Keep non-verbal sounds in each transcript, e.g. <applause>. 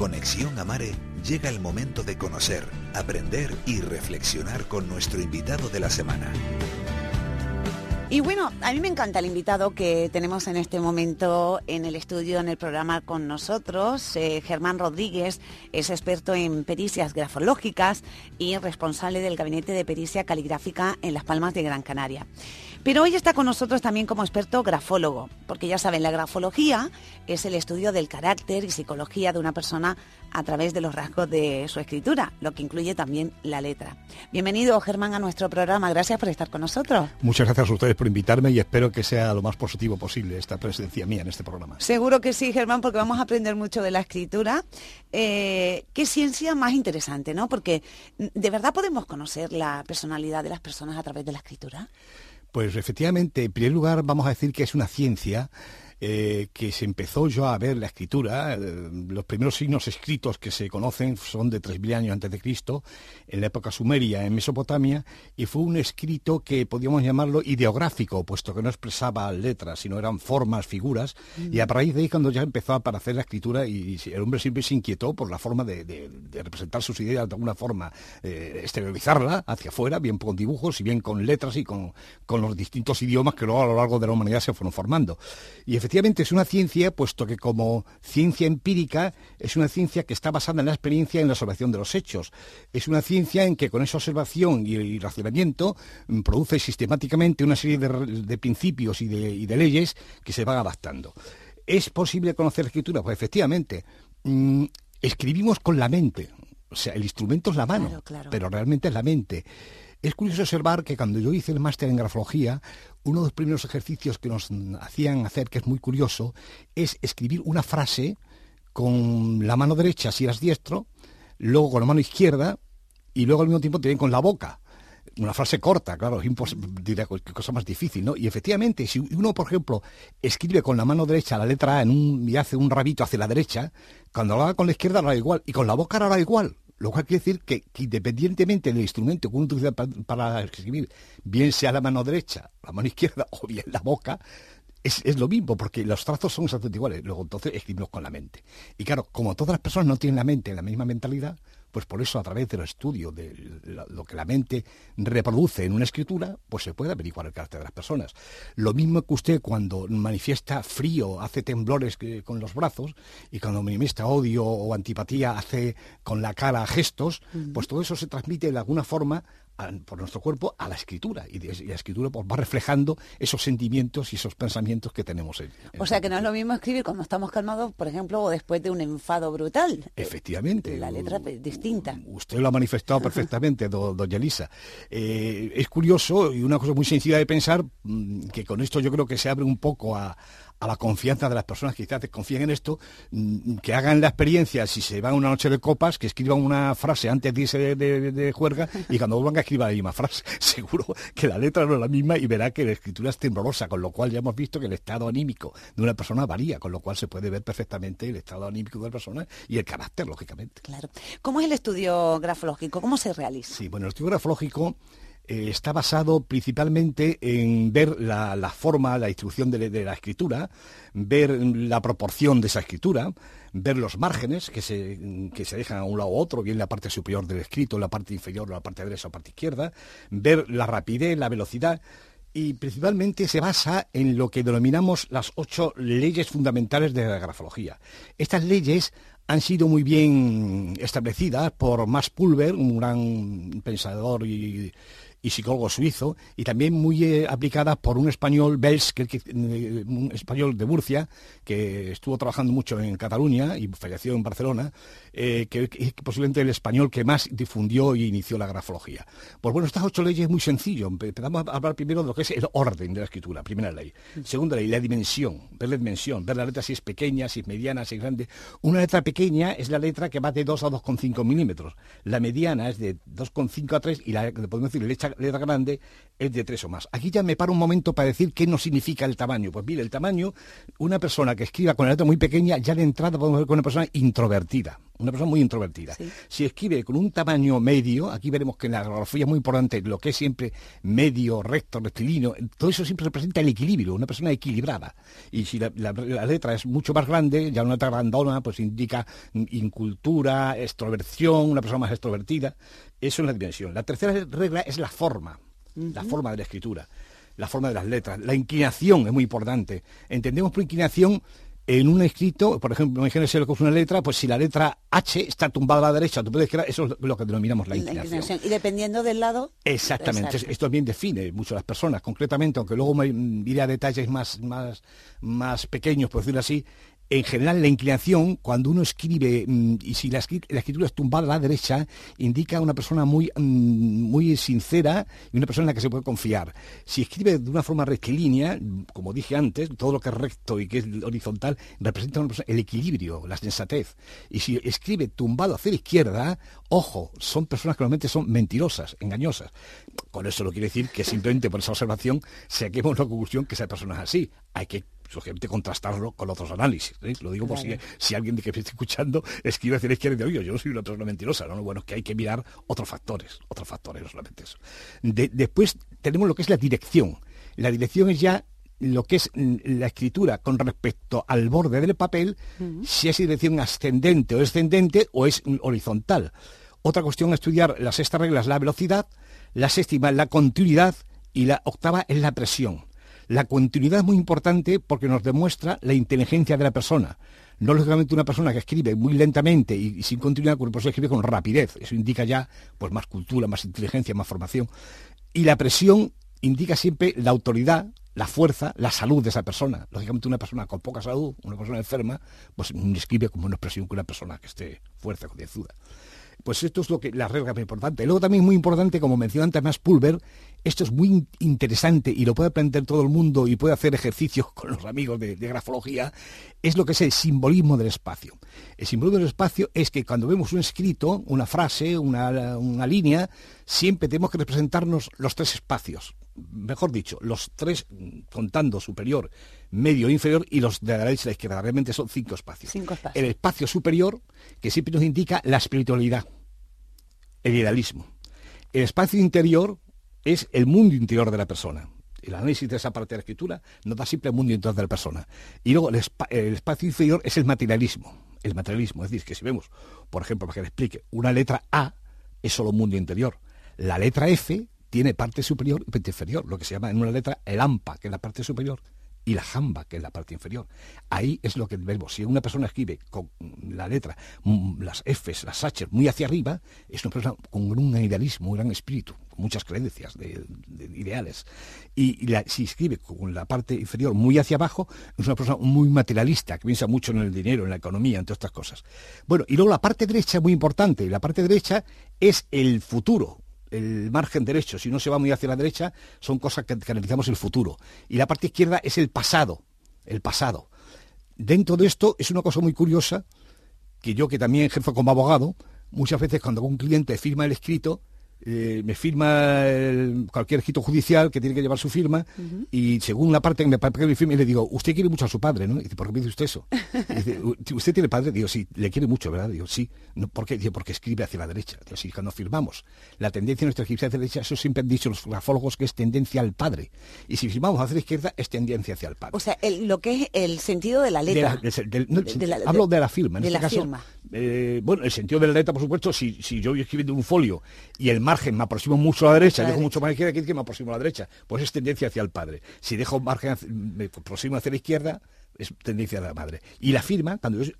Conexión Amare llega el momento de conocer, aprender y reflexionar con nuestro invitado de la semana. Y bueno, a mí me encanta el invitado que tenemos en este momento en el estudio, en el programa con nosotros. Eh, Germán Rodríguez es experto en pericias grafológicas y responsable del Gabinete de Pericia Caligráfica en Las Palmas de Gran Canaria. Pero hoy está con nosotros también como experto grafólogo, porque ya saben, la grafología es el estudio del carácter y psicología de una persona a través de los rasgos de su escritura, lo que incluye también la letra. Bienvenido, Germán, a nuestro programa. Gracias por estar con nosotros. Muchas gracias a ustedes por invitarme y espero que sea lo más positivo posible esta presencia mía en este programa. Seguro que sí, Germán, porque vamos a aprender mucho de la escritura. Eh, qué ciencia más interesante, ¿no? Porque de verdad podemos conocer la personalidad de las personas a través de la escritura. Pues efectivamente, en primer lugar vamos a decir que es una ciencia eh, que se empezó yo a ver la escritura. Eh, los primeros signos escritos que se conocen son de 3.000 años antes de Cristo, en la época sumeria, en Mesopotamia, y fue un escrito que podíamos llamarlo ideográfico, puesto que no expresaba letras, sino eran formas, figuras, y a raíz de ahí cuando ya empezó a aparecer la escritura, y, el hombre siempre se inquietó por la forma de, representar sus ideas de alguna forma, eh, exteriorizarla hacia afuera, bien con dibujos y bien con letras y con, con los distintos idiomas que luego a lo largo de la humanidad se fueron formando. Y efectivamente es una ciencia, puesto que como ciencia empírica es una ciencia que está basada en la experiencia y en la observación de los hechos. Es una ciencia en que con esa observación y, racionamiento mm, produce sistemáticamente una serie de, principios y de, leyes que se van adaptando. ¿Es posible conocer la escritura? Pues efectivamente. Mm, escribimos con la mente. O sea, el instrumento es la mano, pero realmente es la mente. Es curioso observar que cuando yo hice el máster en grafología, uno de los primeros ejercicios que nos hacían hacer, que es muy curioso, es escribir una frase con la mano derecha si eras diestro, luego con la mano izquierda y luego al mismo tiempo también con la boca. Una frase corta, claro, es diría cosa más difícil, ¿no? Y efectivamente, si uno, por ejemplo, escribe con la mano derecha la letra A en un, y hace un rabito hacia la derecha, cuando lo haga con la izquierda lo hará igual, y con la boca lo hará igual. Lo cual quiere decir que, independientemente del instrumento que uno utiliza para, escribir, bien sea la mano derecha, la mano izquierda <laughs> o bien la boca, es, es, lo mismo, porque los trazos son exactamente iguales. Luego entonces escribimos con la mente. Y claro, como todas las personas no tienen la mente en la misma mentalidad, pues por eso a través del estudio de lo que la mente reproduce en una escritura, pues se puede averiguar el carácter de las personas. Lo mismo que usted cuando manifiesta frío hace temblores con los brazos y cuando manifiesta odio o antipatía hace con la cara gestos, pues todo eso se transmite de alguna forma por nuestro cuerpo a la escritura y, la escritura pues, va reflejando esos sentimientos y esos pensamientos que tenemos. En, o sea que no es lo mismo escribir cuando estamos calmados, por ejemplo, o después de un enfado brutal. Efectivamente. La letra es distinta. Usted lo ha manifestado perfectamente, doña Elisa. Eh, es curioso y una cosa muy sencilla de pensar mm, que con esto yo creo que se abre un poco a, a la confianza de las personas que quizás confíen en esto, mm, que hagan la experiencia, si se van una noche de copas, que escriban una frase antes de irse de, juerga y cuando vuelvan a escribir la misma frase. <laughs> Seguro que la letra no es la misma y verá que la escritura es temblorosa, con lo cual ya hemos visto que el estado anímico de una persona varía, con lo cual se puede ver perfectamente el estado anímico de la persona y el carácter, lógicamente. Claro. ¿Cómo es el estudio grafológico? ¿Cómo se realiza? Sí, bueno, el estudio grafológico eh, está basado principalmente en ver la, forma, la instrucción de, la escritura, ver la proporción de esa escritura, ver los márgenes que se, se dejan a un lado u otro, bien la parte superior del escrito, la parte inferior, la parte derecha o la parte izquierda, ver la rapidez, la velocidad, y principalmente se basa en lo que denominamos las ocho leyes fundamentales de la grafología. Estas leyes han sido muy bien establecidas por Max Pulver, un gran pensador y, y psicólogo suizo, y también muy eh, aplicada por un español, Bels, eh, un español de Murcia, que estuvo trabajando mucho en Cataluña y falleció en Barcelona, eh, que, es posiblemente el español que más difundió y inició la grafología. Pues bueno, estas ocho leyes es muy sencillo. Empezamos a hablar primero de lo que es el orden de la escritura, primera ley. Segunda ley, la dimensión, ver la dimensión, ver la letra si es pequeña, si es mediana, si es grande. Una letra pequeña es la letra que va de 2 a 2,5 milímetros. La mediana es de 2,5 a 3 y la, podemos decir, letra, letra grande es de 3 o más. Aquí ya me paro un momento para decir qué nos significa el tamaño. Pues mire, el tamaño, una persona que escriba con la letra muy pequeña, ya de entrada podemos ver con una persona introvertida una persona muy introvertida. Si escribe con un tamaño medio, aquí veremos que en la grafía es muy importante lo que es siempre medio, recto, rectilíneo, todo eso siempre representa el equilibrio, una persona equilibrada. Y si la, letra es mucho más grande, ya una letra grandona, pues indica incultura, extroversión, una persona más extrovertida. Eso es la dimensión. La tercera regla es la forma, la forma de la escritura, la forma de las letras. La inclinación es muy importante. Entendemos por inclinación en un escrito, por ejemplo, imagínense lo que es una letra, pues si la letra H está tumbada a la derecha, tú puedes creer, eso es lo que denominamos la inclinación. Y dependiendo del lado. Exactamente, esto bien define mucho a las personas, concretamente, aunque luego me iré a detalles más, más, más pequeños, por decirlo así, en general la inclinación, cuando uno escribe, mm, y si la, escritura es tumbada a la derecha, indica una persona muy, mm, muy sincera y una persona en la que se puede confiar. Si escribe de una forma rectilínea, como dije antes, todo lo que es recto y que es horizontal, representa el equilibrio, la sensatez. Y si escribe tumbado hacia la izquierda, ojo, son personas que normalmente son mentirosas, engañosas. Con eso no quiere decir que simplemente por esa observación saquemos la conclusión que esa persona es así. Hay que sugerente contrastarlo con otros análisis. ¿eh? Lo digo por si, alguien de que me esté escuchando escribe hacia la izquierda y de oye, yo no soy una persona mentirosa. No, bueno, es que hay que mirar otros factores, otros factores, no solamente eso. después tenemos lo que es la dirección. La dirección es ya lo que es la escritura con respecto al borde del papel, si es dirección ascendente o descendente o es horizontal. Otra cuestión a estudiar, la sexta regla es la velocidad, la séptima es la continuidad y la octava es la presión. La continuidad es muy importante porque nos demuestra la inteligencia de la persona. No lógicamente una persona que escribe muy lentamente y, sin continuidad, por eso escribe con rapidez. Eso indica ya pues, más cultura, más inteligencia, más formación. Y la presión indica siempre la autoridad, la fuerza, la salud de esa persona. Lógicamente una persona con poca salud, una persona enferma, pues escribe como una expresión que una persona que esté fuerte, concienzuda. Pues esto es lo que la regla más importante. Luego también es muy importante, como mencionó antes más Pulver, esto es muy interesante y lo puede aprender todo el mundo y puede hacer ejercicios <laughs> con los amigos de, grafología, es lo que es el simbolismo del espacio. El simbolismo del espacio es que cuando vemos un escrito, una frase, una, una línea, siempre tenemos que representarnos los tres espacios. Mejor dicho, los tres contando superior, medio e inferior y los de la derecha y la izquierda. Realmente son cinco espacios. cinco espacios. El espacio superior, que siempre nos indica la espiritualidad, el idealismo. El espacio interior es el mundo interior de la persona. El análisis de esa parte de la escritura nos da siempre el mundo interior de la persona. Y luego el, espacio inferior es el materialismo. El materialismo, es decir, que si vemos, por ejemplo, para que le explique, una letra A es solo mundo interior. La letra F tiene parte superior y parte inferior, lo que se llama en una letra el AMPA, que es la parte superior, y la jamba, que es la parte inferior. Ahí es lo que vemos. Si una persona escribe con la letra, mm, las Fs, las H muy hacia arriba, es una persona con un idealismo, un gran espíritu, muchas creencias de, ideales. Y, si escribe con la parte inferior muy hacia abajo, es una persona muy materialista, que piensa mucho en el dinero, en la economía, en todas estas cosas. Bueno, y luego la parte derecha es muy importante. La parte derecha es el futuro, el margen derecho, si no se va muy hacia la derecha, son cosas que, analizamos el futuro. Y la parte izquierda es el pasado, el pasado. Dentro de esto es una cosa muy curiosa, que yo que también ejerzo como abogado, muchas veces cuando un cliente firma el escrito, eh, me firma cualquier escrito judicial que tiene que llevar su firma y según la parte que me que me firme le digo, usted quiere mucho a su padre, ¿no? Y dice, ¿por qué me dice usted eso? dice, ¿usted tiene padre? Digo, sí, le quiere mucho, ¿verdad? Digo, sí. ¿Por qué? Dice, porque escribe hacia la derecha. Digo, sí, cuando firmamos la tendencia de nuestra escritura hacia la derecha, eso siempre han dicho los grafólogos que es tendencia al padre. Y si firmamos hacia la izquierda, es tendencia hacia el padre. O sea, lo que es el sentido de la letra. hablo de la firma. En de este la caso, firma. Eh, bueno, el sentido de la letra, por supuesto, si, si yo voy escribiendo un folio y el margen me aproximo mucho a la derecha, dejo mucho más a la izquierda, que me aproximo a la derecha, pues es tendencia hacia el padre. Si dejo margen, me aproximo hacia la izquierda, es tendencia de la madre. Y la firma, cuando yo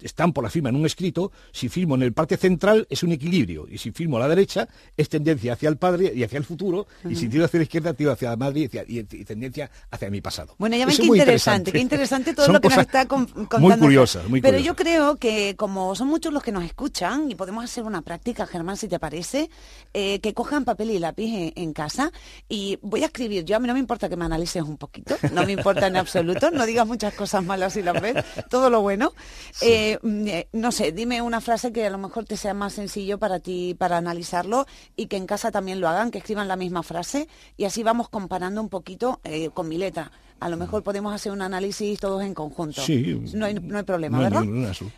están por la firma en un escrito, si firmo en el parte central es un equilibrio, y si firmo a la derecha es tendencia hacia el padre y hacia el futuro, y si tiro hacia la izquierda, tiro hacia la madre y, tendencia hacia mi pasado. Bueno, ya ven qué interesante, qué interesante todo lo que nos está contando. Muy curiosas, muy Pero yo creo que como son muchos los que nos escuchan, y podemos hacer una práctica, Germán, si te parece, eh, que cojan papel y lápiz en, casa, y voy a escribir, yo a mí no me importa que me analices un poquito, no me importa en absoluto, no digas muchas cosas malas si las ves, todo lo bueno. Eh, mm, eh, no sé, dime una frase que a lo mejor te sea más sencillo para ti, para analizarlo y que en casa también lo hagan, que escriban la misma frase y así vamos comparando un poquito eh, con mi letra. A lo mejor podemos hacer un análisis todos en conjunto. Sí. No hay, no hay problema, ¿verdad?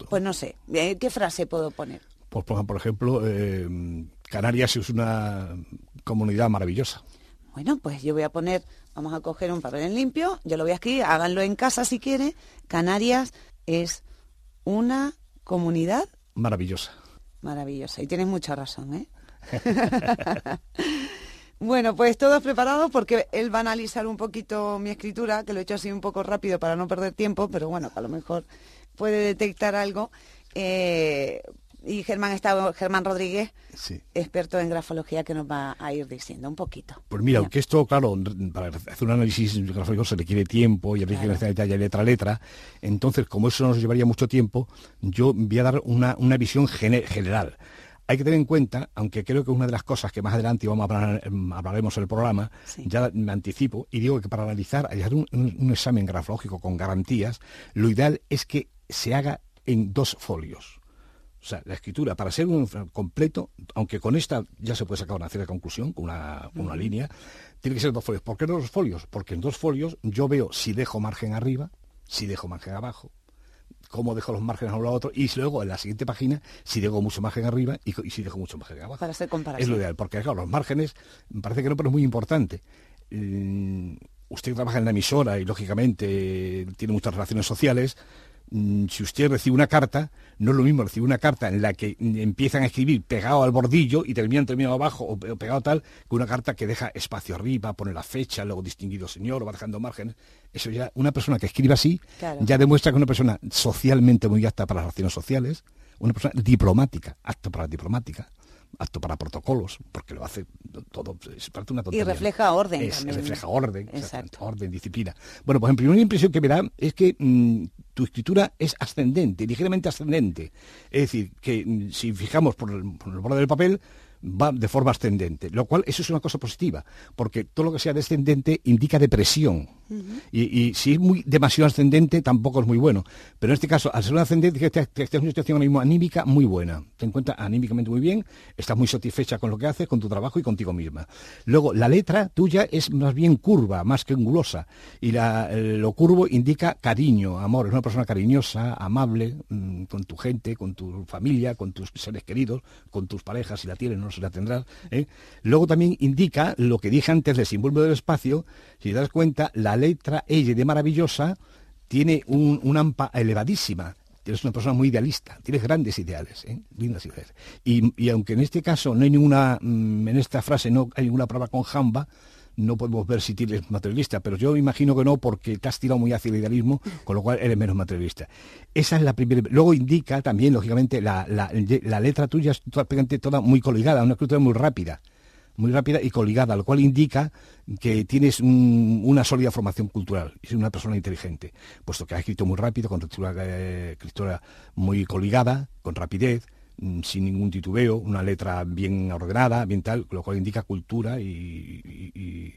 Pues no sé, ¿qué frase puedo poner? Pues por ejemplo, Canarias es una comunidad maravillosa. Bueno, pues yo voy a poner, vamos a coger un papel en limpio, yo lo voy a escribir, háganlo en casa si quieren. Canarias es una comunidad maravillosa. Maravillosa. Y tienes mucha razón, ¿eh? <laughs> bueno, pues todos preparados porque él va a analizar un poquito mi escritura, que lo he hecho así un poco rápido para no perder tiempo, pero bueno, a lo mejor puede detectar algo. Eh, y Germán está Germán Rodríguez, experto en grafología, que nos va a ir diciendo un poquito. Pues mira, aunque esto, claro, para hacer un análisis grafológico se requiere tiempo y habría que detalle letra a letra, entonces como eso nos llevaría mucho tiempo, yo voy a dar una, visión general. Hay que tener en cuenta, aunque creo que una de las cosas que más adelante vamos a hablar, em, hablaremos en el programa, ya me anticipo y digo que para analizar, hacer un, un examen grafológico con garantías, lo ideal es que se haga en dos folios o sea, la escritura, para ser un completo, aunque con esta ya se puede sacar una cierta conclusión, con una, una línea, tiene que ser dos folios. ¿Por qué dos folios? Porque en dos folios yo veo si dejo margen arriba, si dejo margen abajo, cómo dejo los márgenes a uno a otro, y luego en la siguiente página si dejo mucho margen arriba y, si dejo mucho margen abajo. Para hacer comparación. Es lo ideal, porque claro, los márgenes, parece que no, pero es muy importante. Mm, usted trabaja en la emisora y lógicamente tiene muchas relaciones sociales, si usted recibe una carta, no es lo mismo recibir una carta en la que empiezan a escribir pegado al bordillo y terminan terminado abajo o pegado tal, que una carta que deja espacio arriba, pone la fecha, luego distinguido señor, o va dejando márgenes. Eso ya, una persona que escribe así, ya demuestra que es una persona socialmente muy apta para las relaciones sociales, una persona diplomática, apta para la diplomática apto para protocolos, porque lo hace todo, es parte una tontería. Y refleja orden. refleja orden, orden, disciplina. Bueno, pues en primera impresión que me da es que mm, tu escritura es ascendente, ligeramente ascendente. Es decir, que mm, si fijamos por el, por el borde del papel, va de forma ascendente, lo cual eso es una cosa positiva, porque todo lo que sea descendente indica depresión. y, si es muy demasiado ascendente, tampoco es muy bueno. Pero en este caso, al ser un ascendente, estás en una situación mismo anímica muy buena. Te encuentras anímicamente muy bien, estás muy satisfecha con lo que haces, con tu trabajo y contigo misma. Luego, la letra tuya es más bien curva, más que angulosa. Y lo curvo indica cariño, amor. Es una persona cariñosa, amable, mm, con tu gente, con tu familia, con tus seres queridos, con tus parejas, si la tienen, no la tendrás. ¿eh? Luego también indica lo que dije antes del símbolo del espacio, si te das cuenta, la letra L de maravillosa tiene un, una AMPA elevadísima. Eres una persona muy idealista, tienes grandes ideales, ¿eh? lindas ideas. Y, aunque en este caso no hay ninguna, mm, en esta frase no hay ninguna palabra con jamba, no podemos ver si tienes materialista, pero yo imagino que no porque te has tirado muy hacia el idealismo, con lo cual eres menos materialista. Esa es la primera. Luego indica también, lógicamente, la, letra tuya es prácticamente toda muy coligada, una escritura muy rápida muy rápida y coligada, lo cual indica que tienes una sólida formación cultural eres una persona inteligente, puesto que has escrito muy rápido, con escritura, eh, escritura muy coligada, con rapidez, sin ningún titubeo, una letra bien ordenada, bien tal, lo cual indica cultura y, y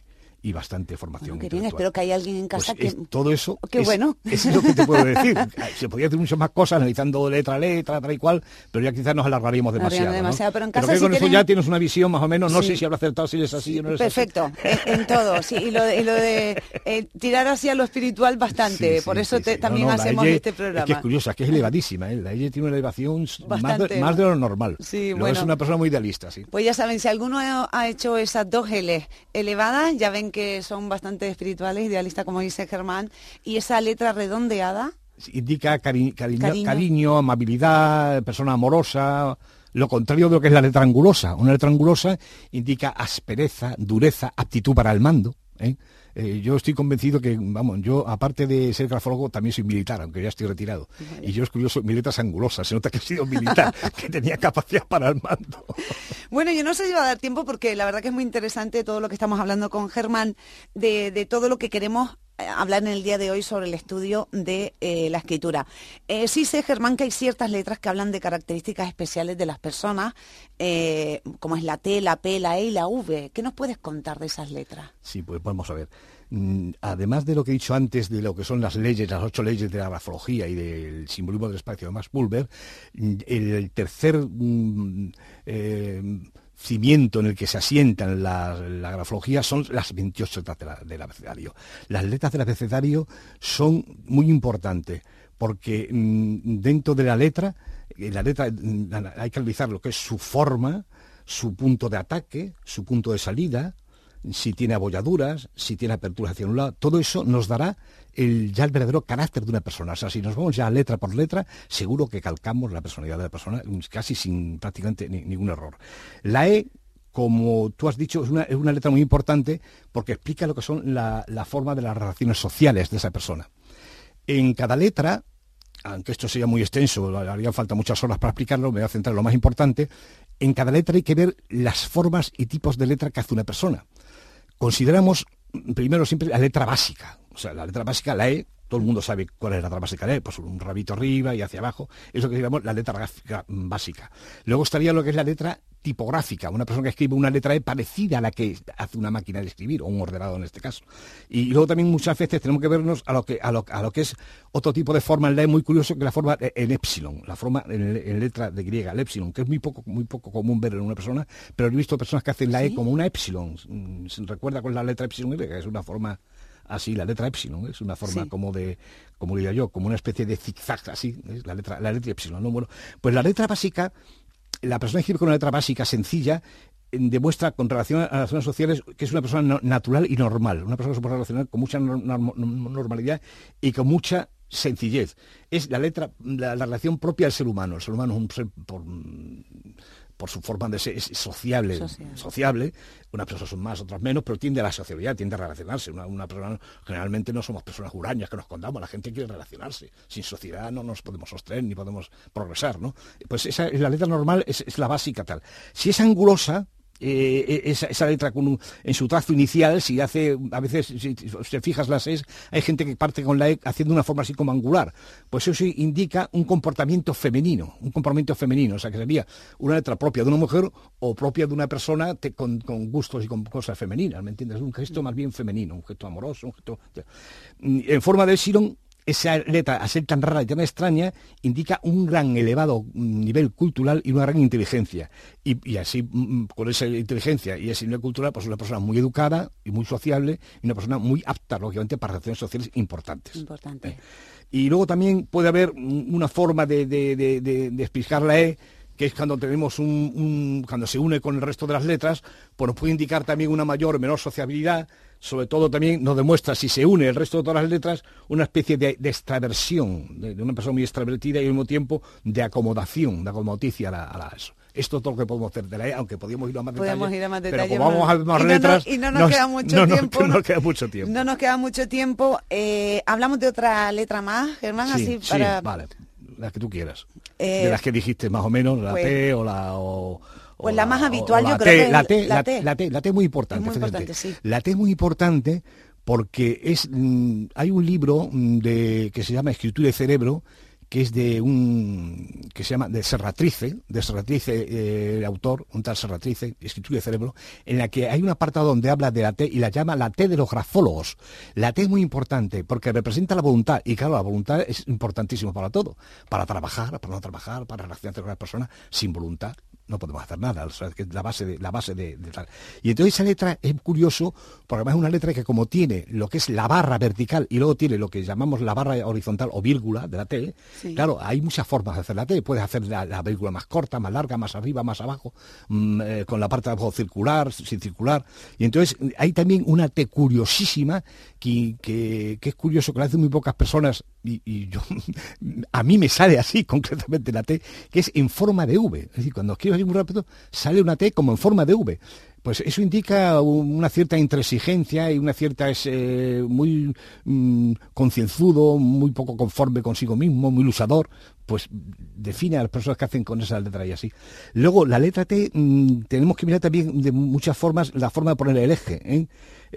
bastante formación. qué bien, espero que haya alguien en casa pues que... todo eso <laughs> qué es, bueno. es lo que te puedo <laughs> decir. Se podría hacer muchas más cosas analizando letra a letra, tal y cual, pero ya quizás nos alargaríamos demasiado. demasiado pero en casa pero que con eso ya tienes una visión más o menos, no sé si habrá acertado, si es así o no es Perfecto, En, todo, sí, y lo de, y lo de eh, tirar hacia lo espiritual bastante, por eso también hacemos este programa. Es que es curiosa, es que es elevadísima, ¿eh? la ella tiene una elevación más de, más de, lo normal. Sí, bueno. Es una persona muy idealista, sí. Pues ya saben, si alguno ha hecho esas dos L elevadas, ya ven que son bastante espirituales, idealista como dice Germán, y esa letra redondeada. Indica cariño, amabilidad, persona amorosa, lo contrario de lo que es la letra angulosa. Una letra angulosa indica aspereza, dureza, aptitud para el mando. ¿eh? Eh, yo estoy convencido que, vamos, yo aparte de ser grafólogo también soy militar, aunque ya estoy retirado. Y yo es curioso, mi letra es angulosa, se nota que he sido militar, <laughs> que tenía capacidad para el mando. Bueno, yo no sé si va a dar tiempo porque la verdad que es muy interesante todo lo que estamos hablando con Germán, de, de todo lo que queremos hablar en el día de hoy sobre el estudio de eh, la escritura. Eh, sí sé, Germán, que hay ciertas letras que hablan de características especiales de las personas, como es la T, la P, la E y la V. ¿Qué nos puedes contar de esas letras? Sí, pues vamos a ver. Mm, además de lo que he dicho antes de lo que son las leyes, las ocho leyes de la grafología y del simbolismo del espacio de Max Pulver, mm, el tercer mm, cimiento en el que se asientan la, la grafología son las 28 letras del abecedario. Las letras del abecedario son muy importantes porque mm, dentro de la letra, eh, la letra mm, hay que analizar lo que es su forma, su punto de ataque, su punto de salida, si tiene abolladuras, si tiene aperturas hacia un lado, todo eso nos dará el, ya el verdadero carácter de una persona. O sea, si nos vamos ya letra por letra, seguro que calcamos la personalidad de la persona casi sin prácticamente ningún error. La E como tú has dicho, es una, letra muy importante porque explica lo que son la, la, forma de las relaciones sociales de esa persona. En cada letra, aunque esto sería muy extenso, haría falta muchas horas para explicarlo, me voy a centrar en lo más importante, en cada letra hay que ver las formas y tipos de letra que hace una persona. Consideramos primero siempre la letra básica, o sea, la letra básica, la E, todo el mundo sabe cuál es la letra básica de E, pues un rabito arriba y hacia abajo, eso es lo que llamamos la letra básica. Luego estaría lo que es la letra tipográfica, una persona que escribe una letra E parecida a la que hace una máquina de escribir, o un ordenador en este caso. Y luego también muchas veces tenemos que vernos a lo que, a lo, que es otro tipo de forma en la E muy curioso, que la forma en epsilon, la forma en, letra de griega, el epsilon, que es muy poco, muy poco común ver en una persona, pero he visto personas que hacen la E como una epsilon. Mm, ¿Se recuerda con la letra epsilon que es una forma así, la letra epsilon, es una forma como de, como diría yo, como una especie de zigzag, así, es la letra, la letra epsilon, ¿no? Bueno, pues la letra básica la persona que escribe con una letra básica, sencilla, demuestra con relación a las zonas sociales que es una persona natural y normal, una persona que se puede relacionar con mucha normalidad y con mucha sencillez. Es la letra, la, relación propia del ser humano. El ser humano es un ser por, por su forma de ser sociable, sociable, unas personas son más, otras menos, pero tiende a la sociabilidad, tiende a relacionarse. Una, persona, generalmente no somos personas hurañas que nos contamos, la gente quiere relacionarse. Sin sociedad no nos podemos sostener ni podemos progresar, ¿no? Pues esa es la letra normal, es, es la básica tal. Si es angulosa, eh, esa, letra en su trazo inicial, si hace, a veces, si, te fijas las es, hay gente que parte con la E haciendo una forma así como angular. Pues eso indica un comportamiento femenino, un comportamiento femenino, o sea que sería una letra propia de una mujer o propia de una persona con, gustos y con cosas femeninas, ¿me entiendes? Un gesto más bien femenino, un gesto amoroso, un gesto... En forma de Siron esa letra, a ser tan rara y tan extraña, indica un gran elevado nivel cultural y una gran inteligencia. Y, así, mm, mm, con esa inteligencia y ese nivel cultural, pues una persona muy educada y muy sociable y una persona muy apta, lógicamente, para relaciones sociales importantes. Importante. Eh. Y luego también puede haber una forma de, de, de, explicar la E que es cuando tenemos un, cuando se une con el resto de las letras, pues nos puede indicar también una mayor o menor sociabilidad, sobre todo también nos demuestra, si se une el resto de todas las letras, una especie de, extraversión, de, una persona muy extravertida y al mismo tiempo de acomodación, de acomodicia a, la, eso. Esto es todo lo que podemos hacer de la E, aunque podíamos ir a más detalle. Ir a más pero como vamos a ver más letras... y no nos, queda mucho tiempo. <laughs> No, nos queda mucho tiempo. No nos queda mucho tiempo. Eh, hablamos de otra letra más, Germán, así para... Sí, vale, las que tú quieras. de eh, las que dijiste más o menos, la pues P o la... O, pues la, más habitual yo creo que la T, la, T. La T, la T es muy importante. La T es muy importante porque es mm, hay un libro mm, de, que se llama Escritura y Cerebro que es de un que se llama de Serratrice, de Serratrice eh, el autor, un tal Serratrice, Escritura y Cerebro, en la que hay una parte donde habla de la T y la llama la T de los grafólogos. La T es muy importante porque representa la voluntad y claro, la voluntad es importantísimo para todo, para trabajar, para no trabajar, para relacionarse con las personas sin voluntad no podemos hacer nada, o sea, que es la base de, la base de, tal. Y entonces esa letra es curioso, porque además es una letra que como tiene lo que es la barra vertical y luego tiene lo que llamamos la barra horizontal o vírgula de la T, claro, hay muchas formas de hacer la T, puedes hacer la, vírgula más corta, más larga, más arriba, más abajo, mm, eh, con la parte de abajo circular, sin circular, y entonces hay también una T curiosísima que, que, es curioso, que la hacen muy pocas personas, y, yo, <laughs> a mí me sale así concretamente la T, que es en forma de V, es decir, cuando escribo muy rápido, sale una T como en forma de V. Pues eso indica una cierta intransigencia y una cierta es muy mm, concienzudo, muy poco conforme consigo mismo, muy lusador, pues define a las personas que hacen con esa letra y así. Luego, la letra T, mm, tenemos que mirar también de muchas formas la forma de poner el eje. ¿eh?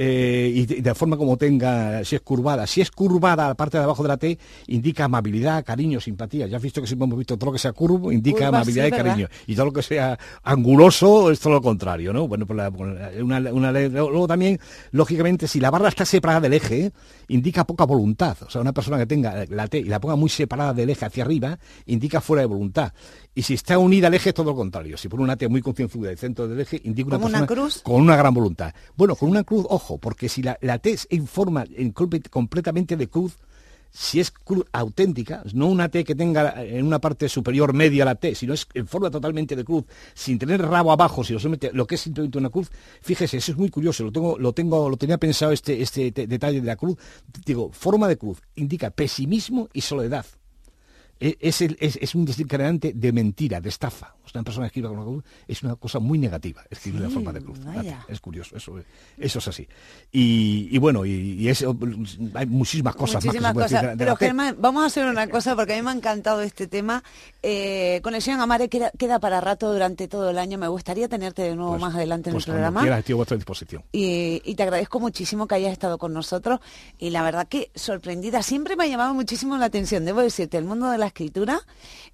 Eh, y de, forma como tenga, si es curvada. Si es curvada la parte de abajo de la T, indica amabilidad, cariño, simpatía. Ya has visto que siempre hemos visto todo lo que sea curvo, indica amabilidad y cariño. Y todo lo que sea anguloso es todo lo contrario, ¿no? Bueno, pues una, luego también, lógicamente, si la barra está separada del eje, indica poca voluntad. O sea, una persona que tenga la T y la ponga muy separada del eje hacia arriba, indica fuera de voluntad. Y si está unida al eje, es todo lo contrario. Si pone una T muy concienzuda el centro del eje, indica una persona cruz? con una gran voluntad. Bueno, con una cruz, ojo, porque si la, T es en forma completamente de cruz, si es cruz auténtica, no una T que tenga en una parte superior media la T, sino es en forma totalmente de cruz, sin tener rabo abajo, si lo lo que es simplemente una cruz, fíjese, eso es muy curioso, lo tengo, lo tengo, lo tenía pensado este, este detalle de la cruz, digo, forma de cruz, indica pesimismo y soledad. E, es, es, un desencadenante de mentira, de estafa. Una persona que escribe con una cruz es una cosa muy negativa, escribir en forma de cruz. Es curioso, eso, eso es así. Y, bueno, y, hay muchísimas cosas muchísimas más. cosas. Pero Germán, vamos a hacer una cosa porque a mí me ha encantado este tema. Eh, con el señor Amare queda, queda, para rato durante todo el año. Me gustaría tenerte de nuevo pues, más adelante en pues el programa. Quieras, estoy a vuestra disposición. Y, y te agradezco muchísimo que hayas estado con nosotros. Y la verdad que sorprendida, siempre me ha llamado muchísimo la atención, debo decirte, el mundo de la escritura.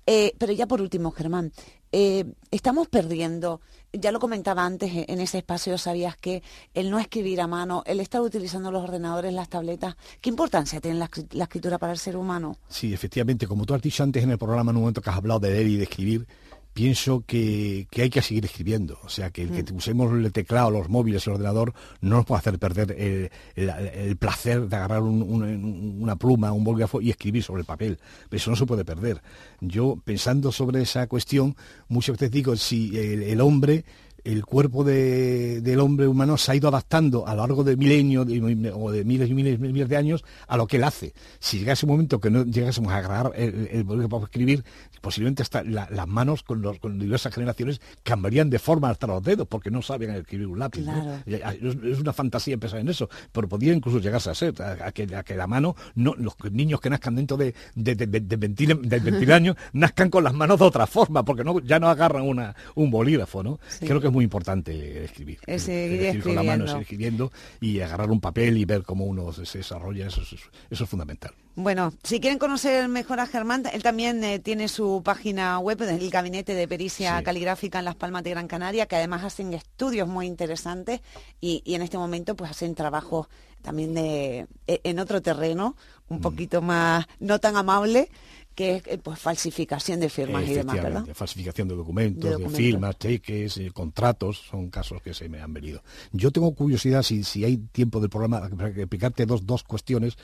Eh, pero ya por último, Germán, eh, estamos perdiendo, ya lo comentaba antes eh, en ese espacio, sabías que el no escribir a mano, el estar utilizando los ordenadores, las tabletas, ¿qué importancia tiene la, escritura para el ser humano? Sí, efectivamente, como tú has dicho antes en el programa, en un momento que has hablado de leer y de escribir, pienso que, hay que seguir escribiendo. O sea, que el que mm. usemos el teclado, los móviles, el ordenador, no nos puede hacer perder el, placer de agarrar una pluma, un bolígrafo y escribir sobre el papel. Eso no se puede perder. Yo, pensando sobre esa cuestión, muchas veces digo, si el hombre el cuerpo del hombre humano se ha ido adaptando a lo largo de milenios o de miles y miles, miles de años a lo que él hace. Si llegase un momento que no llegásemos a agarrar el, el, para escribir, posiblemente hasta las manos con, los, con diversas generaciones cambiarían de forma hasta los dedos porque no saben escribir un lápiz. Es una fantasía pensar en eso, pero podría incluso llegarse a ser, a, que, la mano, no, los niños que nazcan dentro de, de, de, de 20, <laughs> años nazcan con las manos de otra forma, porque no, ya no agarran una, un bolígrafo, ¿no? Creo que muy importante escribir. escribir con la mano, escribiendo y agarrar un papel y ver cómo uno se desarrolla, eso, es fundamental. Bueno, si quieren conocer mejor a Germán, él también eh, tiene su página web, el Gabinete de Pericia Caligráfica en Las Palmas de Gran Canaria, que además hacen estudios muy interesantes y, en este momento pues hacen trabajo también de, e, en otro terreno, un mm. poquito más, no tan amable, que es eh, pues, falsificación de firmas y demás, ¿verdad? Falsificación de documentos, de, firmas, cheques, eh, contratos, son casos que se me han venido. Yo tengo curiosidad, si, si hay tiempo del programa, para explicarte dos, dos cuestiones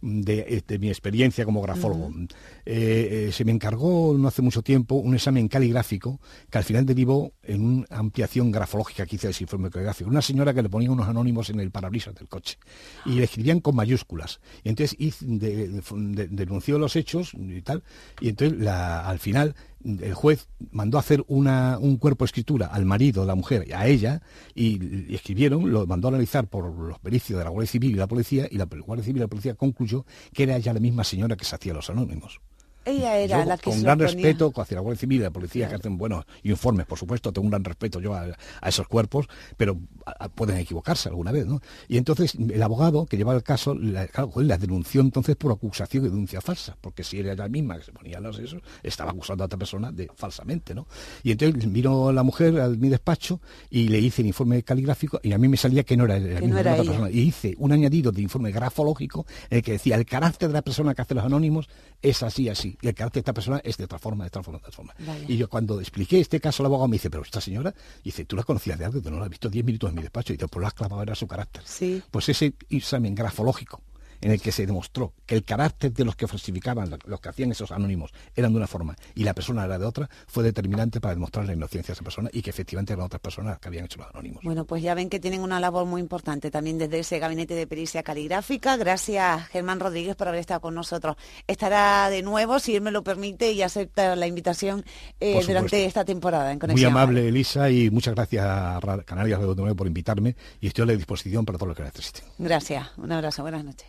de, mi experiencia como grafólogo. Eh, eh, se me encargó no hace mucho tiempo un examen caligráfico que al final derivó en una ampliación grafológica que hice de ese informe caligráfico. Una señora que le ponía unos anónimos en el parabrisas del coche y le escribían con mayúsculas. Y entonces denunció los hechos y tal. Y entonces al final el juez mandó hacer una, un cuerpo de escritura al marido, la mujer, a ella, y, escribieron, lo mandó a analizar por los pericios de la Guardia Civil y la policía, y la Guardia Civil y la policía concluyó que era ella la misma señora que se hacía los anónimos. Ella era la que Con gran respeto hacia la Guardia Civil y la policía que hacen buenos informes, por supuesto, tengo un gran respeto yo a, esos cuerpos, pero pueden equivocarse alguna vez, ¿no? Y entonces el abogado que llevaba el caso, la, la denunció entonces por acusación de denuncia falsa, porque si era la misma que se ponía los eso, estaba acusando a otra persona de falsamente, ¿no? Y entonces vino la mujer a mi despacho y le hice el informe caligráfico y a mí me salía que no era, la misma persona. Y hice un añadido de informe grafológico en el que decía el carácter de la persona que hace los anónimos es así, así el carácter de esta persona es de otra forma, de otra forma, de otra forma. Y yo cuando expliqué este caso al abogado me dice, pero esta señora, dice, ¿tú la conocías de algo? No la he visto 10 minutos en mi despacho. Y yo, pues lo has clavado, era su carácter. Sí. Pues ese examen grafológico en el que se demostró que el carácter de los que falsificaban, los que hacían esos anónimos, eran de una forma y la persona era de otra, fue determinante para demostrar la inocencia de esa persona y que efectivamente eran otras personas que habían hecho los anónimos. Bueno, pues ya ven que tienen una labor muy importante también desde ese gabinete de pericia caligráfica. Gracias, Germán Rodríguez, por haber estado con nosotros. Estará de nuevo, si él me lo permite, y acepta la invitación eh, durante esta temporada en Conexión. Muy amable, Elisa, y muchas gracias a Canarias de Nuevo por invitarme y estoy a la disposición para todo lo que necesiten. Gracias. Un abrazo. Buenas noches.